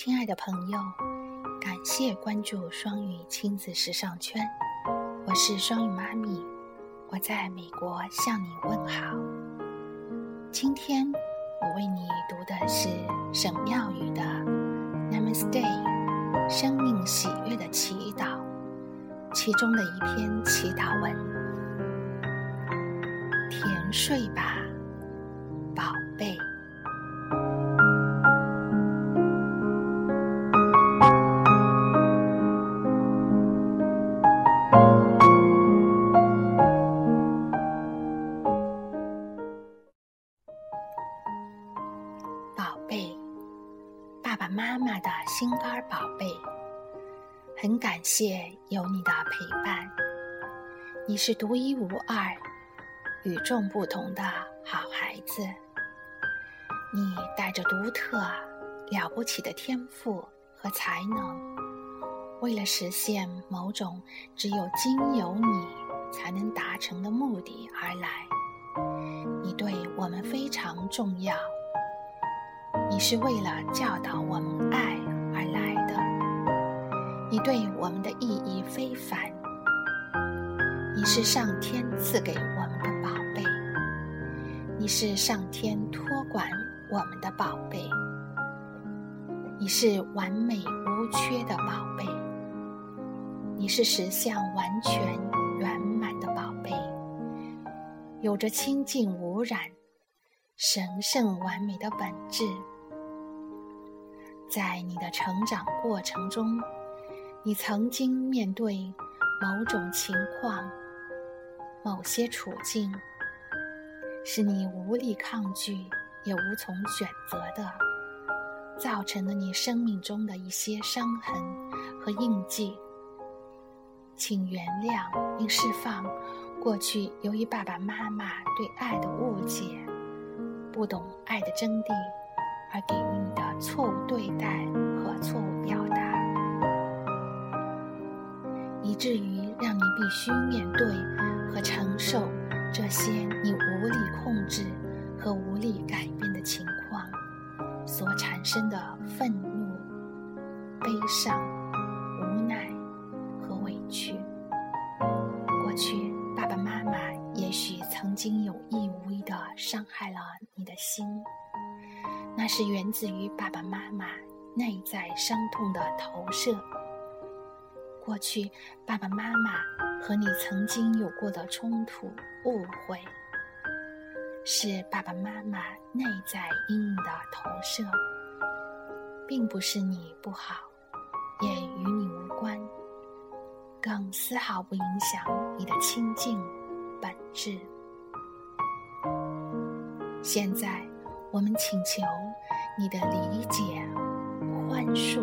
亲爱的朋友，感谢关注双语亲子时尚圈，我是双语妈咪，我在美国向你问好。今天我为你读的是沈妙语的《Namaste》，生命喜悦的祈祷，其中的一篇祈祷文：甜睡吧，心肝宝贝，很感谢有你的陪伴。你是独一无二、与众不同的好孩子。你带着独特、了不起的天赋和才能，为了实现某种只有经由你才能达成的目的而来。你对我们非常重要。你是为了教导我们爱而来的，你对我们的意义非凡。你是上天赐给我们的宝贝，你是上天托管我们的宝贝，你是完美无缺的宝贝，你是实相完全圆满的宝贝，有着清净无染、神圣完美的本质。在你的成长过程中，你曾经面对某种情况、某些处境，是你无力抗拒也无从选择的，造成了你生命中的一些伤痕和印记。请原谅并释放过去由于爸爸妈妈对爱的误解，不懂爱的真谛。而给予你的错误对待和错误表达，以至于让你必须面对和承受这些你无力控制和无力改变的情况所产生的愤怒、悲伤、无奈和委屈。过去，爸爸妈妈也许曾经有意无意地伤害了你的心。是源自于爸爸妈妈内在伤痛的投射。过去，爸爸妈妈和你曾经有过的冲突、误会，是爸爸妈妈内在阴影的投射，并不是你不好，也与你无关，更丝毫不影响你的清净本质。现在。我们请求你的理解、宽恕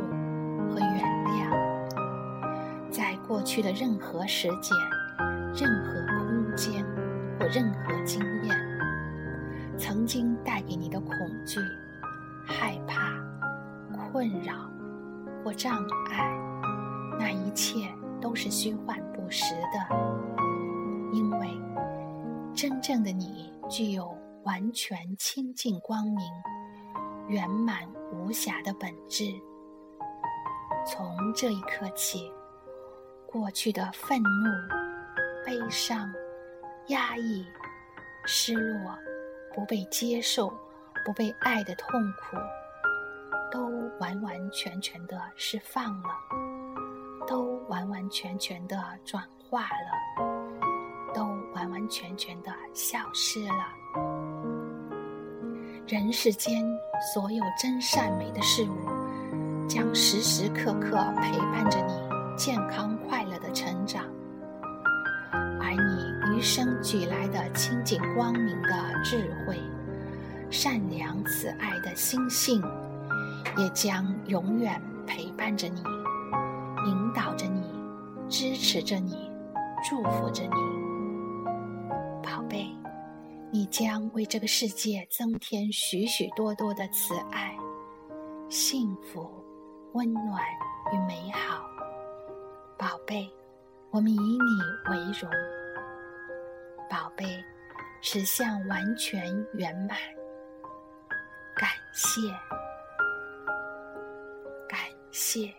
和原谅，在过去的任何时间、任何空间或任何经验，曾经带给你的恐惧、害怕、困扰或障碍，那一切都是虚幻不实的，因为真正的你具有。完全清净光明、圆满无瑕的本质。从这一刻起，过去的愤怒、悲伤、压抑、失落、不被接受、不被爱的痛苦，都完完全全的释放了，都完完全全的转化了，都完完全全的消失了。人世间所有真善美的事物，将时时刻刻陪伴着你健康快乐的成长，而你与生俱来的清净光明的智慧、善良慈爱的心性，也将永远陪伴着你，引导着你，支持着你，祝福着你，你将为这个世界增添许许多多的慈爱、幸福、温暖与美好，宝贝，我们以你为荣。宝贝，实相完全圆满。感，谢，感谢。